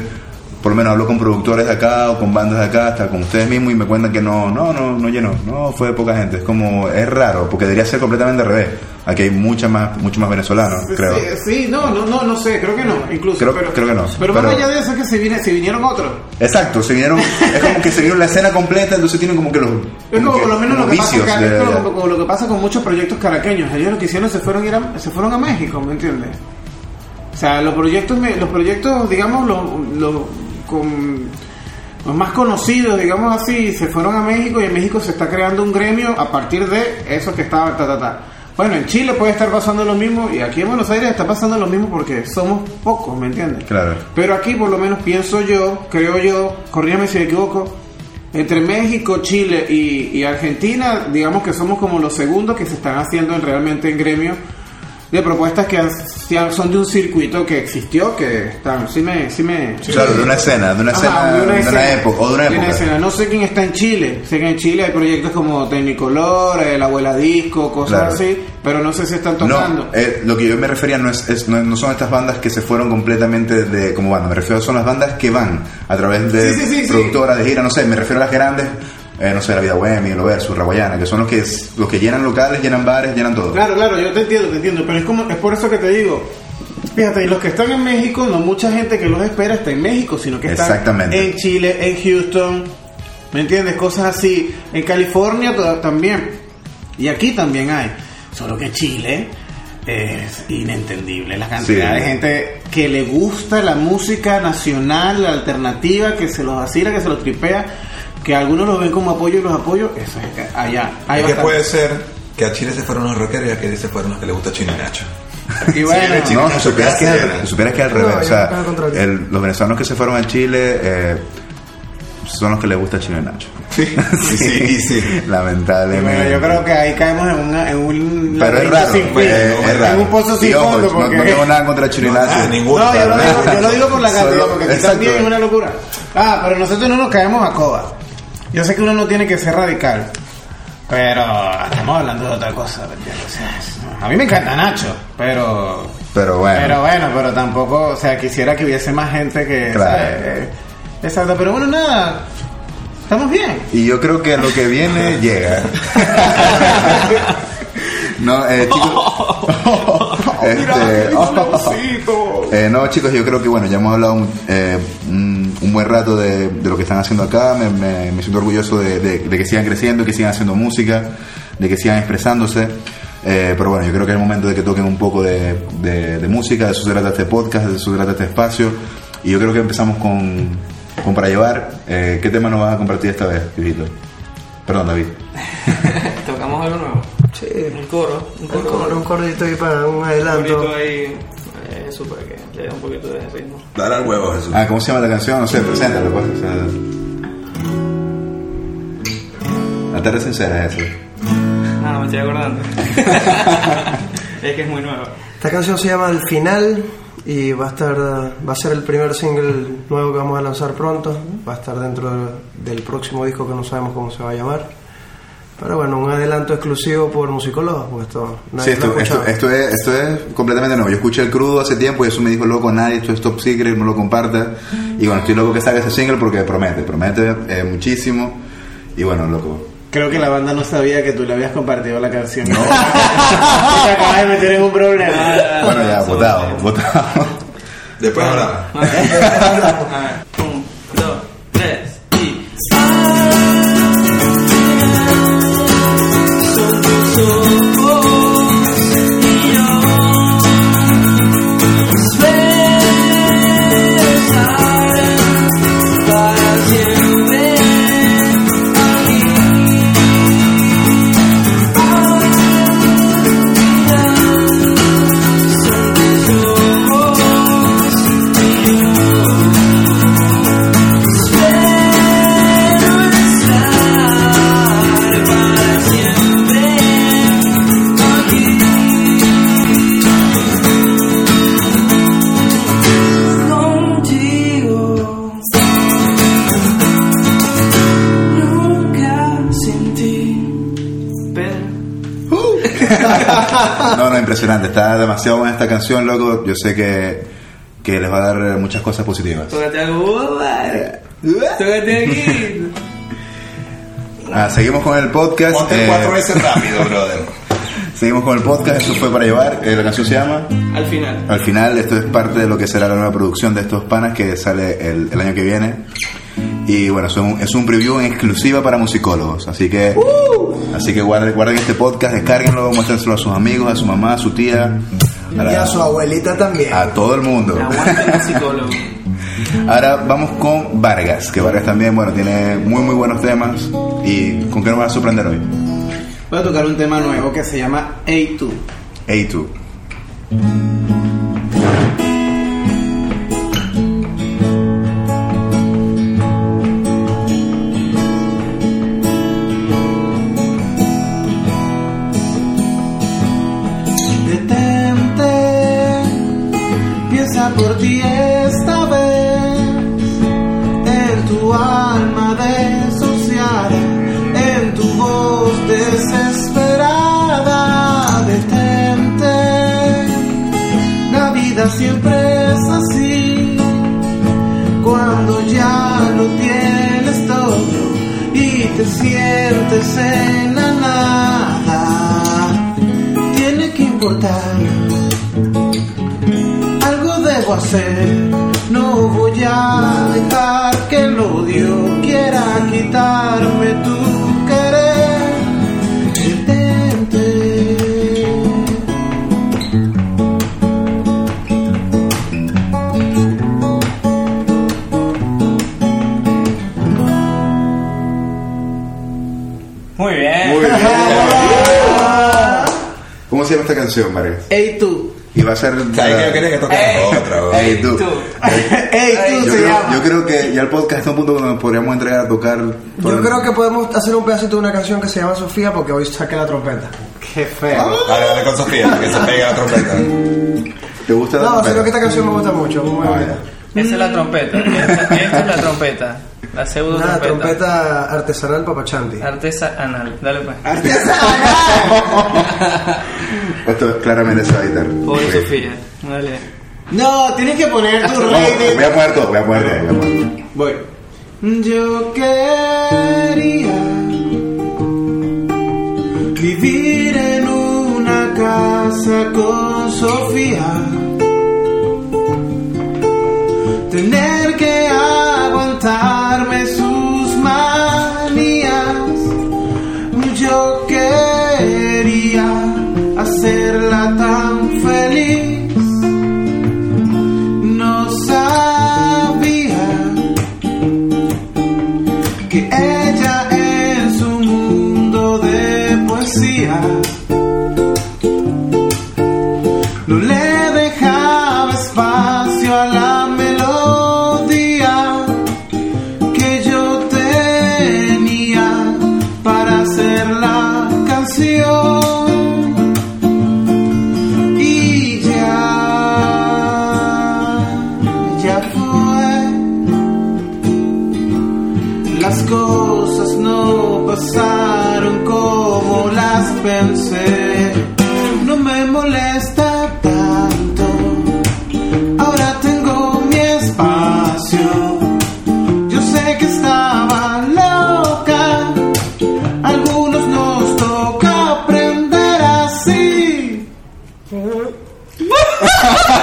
por lo menos hablo con productores de acá o con bandas de acá, hasta con ustedes mismos y me cuentan que no, no, no, no llenó, no fue poca gente. Es como, es raro, porque debería ser completamente al revés. Aquí hay mucha más, mucho más venezolanos, creo. Sí, sí, no, no, no, no sé, creo que no, incluso. Creo- pero, creo que no, Pero, más pero- allá de eso es que se, viene, se vinieron otros. Exacto, se vinieron, es como que se vieron la escena completa, entonces tienen como que los Es como que por lo menos lo que, pasa vicios acá, de- es como, como lo que pasa con muchos proyectos caraqueños. Ellos lo que hicieron se fueron ir a- se fueron a México, ¿me entiendes? O sea, los proyectos, los proyectos digamos, los, los, con, los más conocidos, digamos así, se fueron a México y en México se está creando un gremio a partir de eso que estaba, ta, ta, ta. Bueno, en Chile puede estar pasando lo mismo y aquí en Buenos Aires está pasando lo mismo porque somos pocos, ¿me entiendes? Claro. Pero aquí por lo menos pienso yo, creo yo, corrígame si me equivoco, entre México, Chile y, y Argentina, digamos que somos como los segundos que se están haciendo en- realmente en gremio de propuestas que son de un circuito que existió, que están, sí me... Sí me Claro, de una escena, de una Ajá, escena, de una, escena. época, o de una De escena. No sé quién está en Chile. Sé que en Chile hay proyectos como Tecnicolor, eh, La Abuela Disco, cosas Claro. así, pero no sé si están tocando. No, eh, lo que yo me refería no, es, es- no, no son estas bandas que se fueron completamente de como banda, me refiero son las bandas que van a través de sí. productoras de gira, no sé, me refiero a las grandes, eh, no sé, La Vida Bohemia, Lo Versus, Raguayana, que son los que, los que llenan locales, llenan bares, llenan todo. Claro, claro, yo te entiendo, te entiendo, pero es como es por eso que te digo. Fíjate, y los que están en México, no mucha gente que los espera está en México, sino que están en Chile, en Houston, ¿me entiendes? Cosas así. En California también. Y aquí también hay. Solo que Chile es inentendible la cantidad Sí. de gente que le gusta la música nacional, la alternativa, que se los asila, que se los tripea, que algunos los ven como apoyo y los apoyos, eso es allá. Hay que puede ser que a Chile se fueron los rockeros y a que se fueron los que les gusta Chino y Nacho. Y bueno, No, si supieras que, al- supieras que al No, revés. yo o sea, el- los venezolanos que se fueron a Chile eh, son los que les gusta Chino y Nacho. Sí, sí, sí, sí. Lamentablemente. Bueno, yo creo que ahí caemos en, una, en un Pero es raro, sin pues, es en raro. un pozo sin fondo. no- Porque... no, tengo nada contra Chino y No, Nacho. ninguno. No, yo lo, digo, yo lo digo por la cantidad, porque aquí también es una locura. Ah, pero nosotros no nos caemos a coba. Yo sé que uno no tiene que ser radical, pero estamos hablando de otra cosa. a mí me encanta Nacho, pero... Pero bueno. Pero bueno, pero tampoco, o sea, quisiera que hubiese más gente que... Claro. ¿sabes? Eh, Exacto, pero bueno, nada, estamos bien. Y yo creo que lo que viene llega. no, eh, chicos. este, eh, no, chicos, yo creo que bueno, ya hemos hablado eh, un, un buen rato de, de lo que están haciendo acá. Me, me- me siento orgulloso de, de- de que sigan creciendo, que sigan haciendo música, de que sigan expresándose. Eh, pero bueno, yo creo que es el momento de que toquen un poco de, de- de música, de eso se trata este podcast, de eso se trata este espacio. Y yo creo que empezamos con, con Para Llevar. Eh, ¿Qué tema nos vas a compartir esta vez, Vivito? Perdón, David. Tocamos algo nuevo. Sí. Un coro. Un Un coro. coro, un corito ahí para un Un adelanto. corito ahí. Eso para que le dé un poquito de ritmo. Dale al huevo, Jesús. Ah, ¿cómo se llama la canción? No sé, preséntalo, pues. O sea, la tarde sincera es eso. Nada, me estoy acordando. es que es muy nueva. Esta canción se llama Al Final y va a estar va a ser el primer single nuevo que vamos a lanzar pronto. Va a estar dentro de- del próximo disco que no sabemos cómo se va a llamar. Pero bueno, un adelanto exclusivo por musicólogos, porque esto Sí, nadie esto, lo ha esto, escuchado. esto es, esto es completamente nuevo. Yo escuché el crudo hace tiempo y eso me dijo loco, nadie, esto es top secret, no lo comparta. Y bueno, estoy loco que salga ese single porque promete, promete eh, muchísimo. Y bueno, loco. Creo que la banda no sabía que tú le habías compartido la canción. No. te acabas de meter en un problema. Bueno, ya, votado, votado. Después hablamos. No, no, impresionante. Está demasiado buena esta canción, loco. Yo sé que, que les va a dar muchas cosas positivas. tócate algo, tócate aquí. Ah, seguimos con el podcast. Ponte eh, cuatro veces rápido, brother. seguimos con el podcast. Eso fue para llevar. Eh, la canción se llama. Al final. Al final, esto es parte de lo que será la nueva producción de estos panas que sale el, el año que viene. Y bueno, es un, es un preview en exclusiva para musicólogos. Así que, así que guarden, guarden este podcast, descárguenlo, muéstrenselo a sus amigos, a su mamá, a su tía, a, la- Y a su abuelita también. a todo el mundo. Psicólogo. Ahora vamos con Vargas, que Vargas también, bueno, tiene muy muy buenos temas. ¿Y con qué nos vas a sorprender hoy? Voy a tocar un tema nuevo que se llama A2. A2. En nada tiene que importar. Algo debo hacer, no voy a dejar que el odio quiera quitarme tu se llama esta canción, Vargas? Ey tú. Y va a ser. ¿Sabes que yo quería que tocaras Ey. otra? Ey, tú. Ey tú Yo se creo, llama. yo creo que ya el podcast está a un punto donde nos podríamos entregar a tocar. Yo el- creo que podemos hacer un pedacito de una canción que se llama Sofía porque hoy saqué la trompeta. Qué feo. Dale, dale con Sofía, que se pegue la trompeta. ¿Te gusta la No, trompeta? sino que esta canción me gusta mucho. Muy Ah, bonita. Esa es la trompeta. Esta, esta es la trompeta. La pseudo Una trompeta. trompeta artesanal papachanti. Artesanal. Dale pues. Esto es claramente esa guitarra. Pobre. Sofía. Dale. No, tienes que poner tu No, rey voy a poner todo, voy a poner todo, voy a poner todo. Voy. Yo quería vivir en una casa con Sofía. time.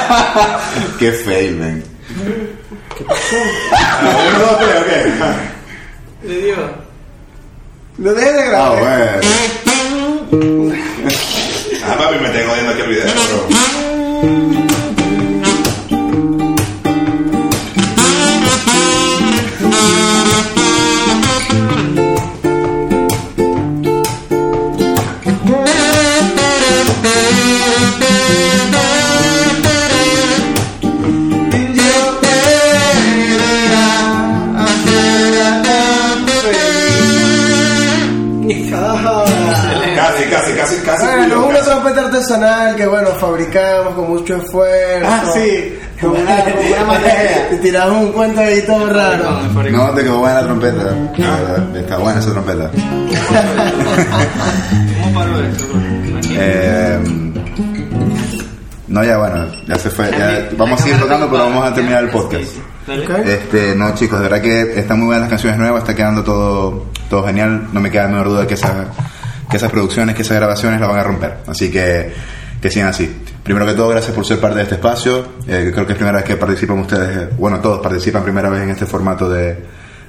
Qué fail, man. Le digo. Lo dejé de Ah, grabar. bueno. Ah, papi, me tengo viendo aquí el video, bro. Artesanal que bueno, fabricamos con mucho esfuerzo. Ah, sí, con una, con una. Te tiramos un cuento ahí todo raro. No, te quedó buena la trompeta. La verdad, Está buena esa trompeta. ¿Cómo paró. Eh, no, ya bueno, ya se fue. ya- vamos a seguir tocando, pero vamos a terminar el podcast. Este, no chicos, de verdad que están muy buenas las canciones nuevas, está quedando todo, todo genial. No me queda la menor duda que, esa- que esas producciones, que esas grabaciones la van a romper. Así que que sigan así. Primero que todo, gracias por ser parte de este espacio. Eh, creo que es primera vez que participan ustedes, eh, bueno, todos participan primera vez en este formato de,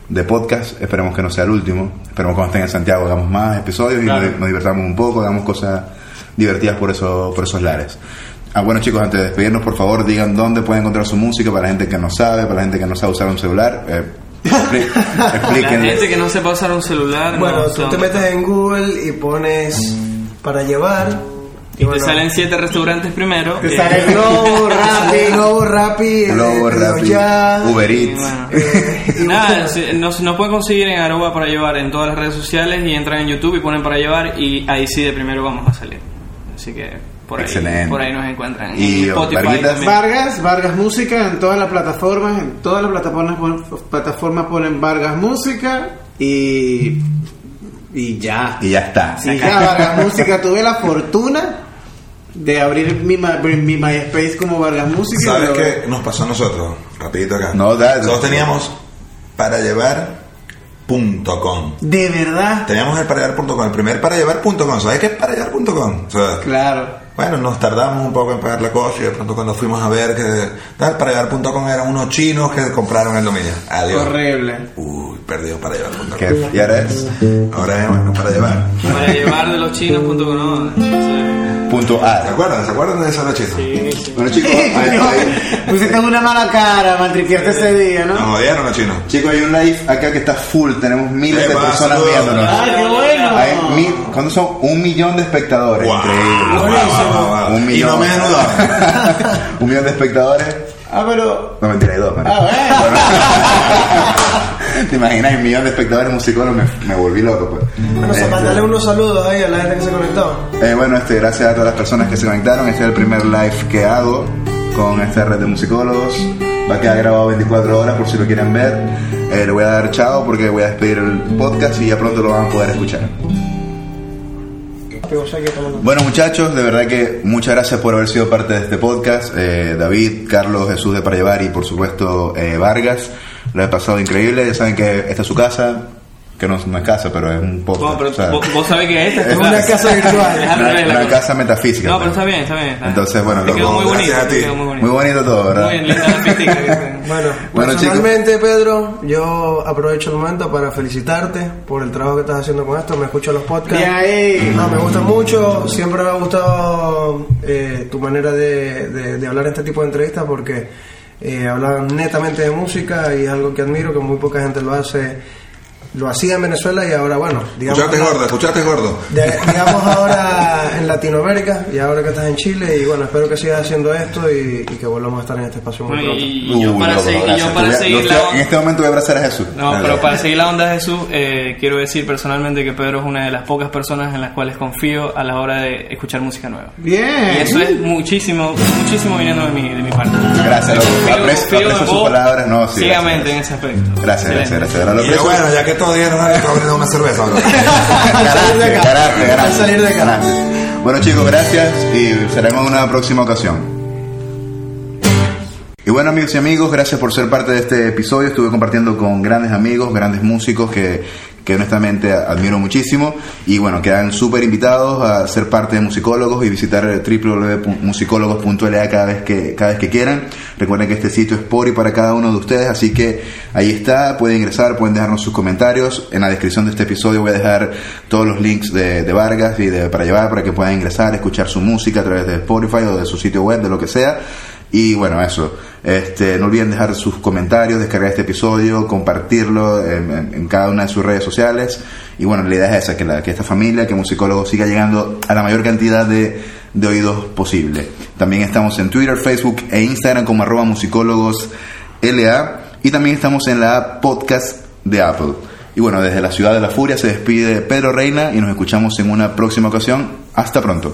de podcast. Esperemos que no sea el último. Esperemos que cuando estén en Santiago hagamos más episodios y Claro. nos, nos divertamos un poco, hagamos cosas divertidas por, eso, por esos lares. Ah, bueno chicos, antes de despedirnos, por favor, digan dónde pueden encontrar su música para la gente que no sabe, para la gente que no sabe usar un celular. Eh, La gente que no sepa usar un celular. Bueno, no, tú no. te metes en Google y pones para llevar. Y te bueno, salen siete restaurantes primero. Te sale globo, Rappi, Rappi. Globo Rappi, Globo, eh, Rappi, Ya, Uber y Eats. bueno. eh, y Nada, nos, nos pueden conseguir en arroba para llevar en todas las redes sociales y entran en YouTube y ponen para llevar y ahí sí de primero vamos a salir. Así que por ahí, por ahí nos encuentran. Y, Varguitas, también. Vargas, Vargas Música en todas las plataformas, en todas las plataformas, plataformas ponen Vargas Música y y ya. Y ya está. Y ya Vargas Música tuve la fortuna de abrir mi, mi MySpace como Vargas Música. y ¿Sabes qué nos pasó a nosotros? Rapidito acá. No, dale. Nosotros teníamos para llevar.com. De verdad. Teníamos el para llevar.com, el primer para llevar.com. ¿Sabes qué es para llevar.com? O sea, Claro. Bueno, nos tardamos un poco en pagar la cosa y de pronto cuando fuimos a ver que tal, para llevar.com eran unos chinos que compraron el dominio. Adiós. Horrible. Uy, perdido para llevar.com. ¿Qué? ¿Y ahora es? Ahora es bueno, para llevar. Para llevar de los chinos.com. ¿no? Sí. Punto ¿Se A. acuerdan? ¿Se acuerdan de esa noche? Sí, sí. Bueno chicos, hay, hay- Pusiste una mala cara, maltripiarte ese día, Nos ¿no? jodieron los chinos. chicos, hay un live acá que está full, tenemos miles de personas viéndonos. ¡Ay, qué bueno! Hay mil, ¿Cuántos son? Un millón de espectadores. Wow, Increíble. wow, wow, Un Y millón. no me desnudaron. un millón de espectadores. Ah, pero. No mentira, hay dos, man. Ah, ¿Te imaginas? Un millón de espectadores musicólogos me, me volví loco, pues. Bueno, Este, mandale unos saludos ahí a la gente que se conectó. eh, bueno, este, gracias a todas las personas que se conectaron. Este es el primer live que hago con esta red de musicólogos. Va a quedar grabado 24 horas por si lo quieren ver. Eh, le voy a dar chao porque voy a despedir el podcast y ya pronto lo van a poder escuchar. Que. Bueno muchachos, de verdad que muchas gracias por haber sido parte de este podcast. Eh, David, Carlos, Jesús de Para y por supuesto eh, Vargas. Lo he pasado increíble. Ya saben que esta es su casa, que no, no es casa, pero es un podcast. No, pero o sea, vos, vos sabés que esta Es una casa virtual. Una, una casa metafísica. No, pero está bien, está bien. está bien. Entonces, bueno, te quedó muy bonito. a te ti. quedó muy bonito. Muy bonito todo, ¿verdad? Muy linda la Bueno, Bueno, personalmente, Pedro, yo aprovecho el momento para felicitarte por el trabajo que estás haciendo con esto. Me escucho los podcasts. Ah, me gusta mucho, siempre me ha gustado eh, tu manera de, de- de hablar en este tipo de entrevistas porque eh, hablan netamente de música y es algo que admiro, que muy poca gente lo hace. Lo hacía en Venezuela y ahora, bueno, digamos, Escuchaste gordo, escuchaste gordo. de- digamos ahora en Latinoamérica y ahora que estás en Chile y bueno, espero que sigas haciendo esto y, y que volvamos a estar en este espacio muy pronto. y, y yo Uy, para, seguir, y yo para voy la estoy- En este momento voy a abrazar a Jesús. No, Dale. pero para seguir la onda de Jesús, eh, quiero decir personalmente que Pedro es una de las pocas personas en las cuales confío a la hora de escuchar música nueva. Y Bien. eso es muchísimo, muchísimo viniendo de mi, de mi parte. Gracias, loco. Aprecio, aprecio sus palabras. No, sí, ciegamente gracias, en ese aspecto. Gracias, gracias, gracias. Y bueno, ya que todos dijeron, "Ay, te voy a brindar una cerveza, bro. Ganaste, ganaste, ganaste. Al salir de acá. Bueno chicos, gracias y seremos en una próxima ocasión. Y bueno amigos y amigos, gracias por ser parte de este episodio. Estuve compartiendo con grandes amigos, grandes músicos que, que honestamente admiro muchísimo. Y bueno, quedan súper invitados a ser parte de Musicólogos y visitar www.musicólogos.la cada vez que cada vez que quieran. Recuerden que este sitio es por y para cada uno de ustedes, así que ahí está, pueden ingresar, pueden dejarnos sus comentarios. En la descripción de este episodio voy a dejar todos los links de, de Vargas y de para llevar para que puedan ingresar, escuchar su música a través de Spotify o de su sitio web, de lo que sea. Y bueno, eso. Este, no olviden dejar sus comentarios, descargar este episodio, compartirlo en, cada una de sus redes sociales. Y bueno, la idea es esa, que, esta familia, que Musicólogos siga llegando a la mayor cantidad de, de oídos posible. También estamos en Twitter, Facebook e Instagram como arroba musicólogos LA. Y también estamos en la podcast de Apple. Y bueno, desde la ciudad de la furia se despide Pedro Reina y nos escuchamos en una próxima ocasión. Hasta pronto.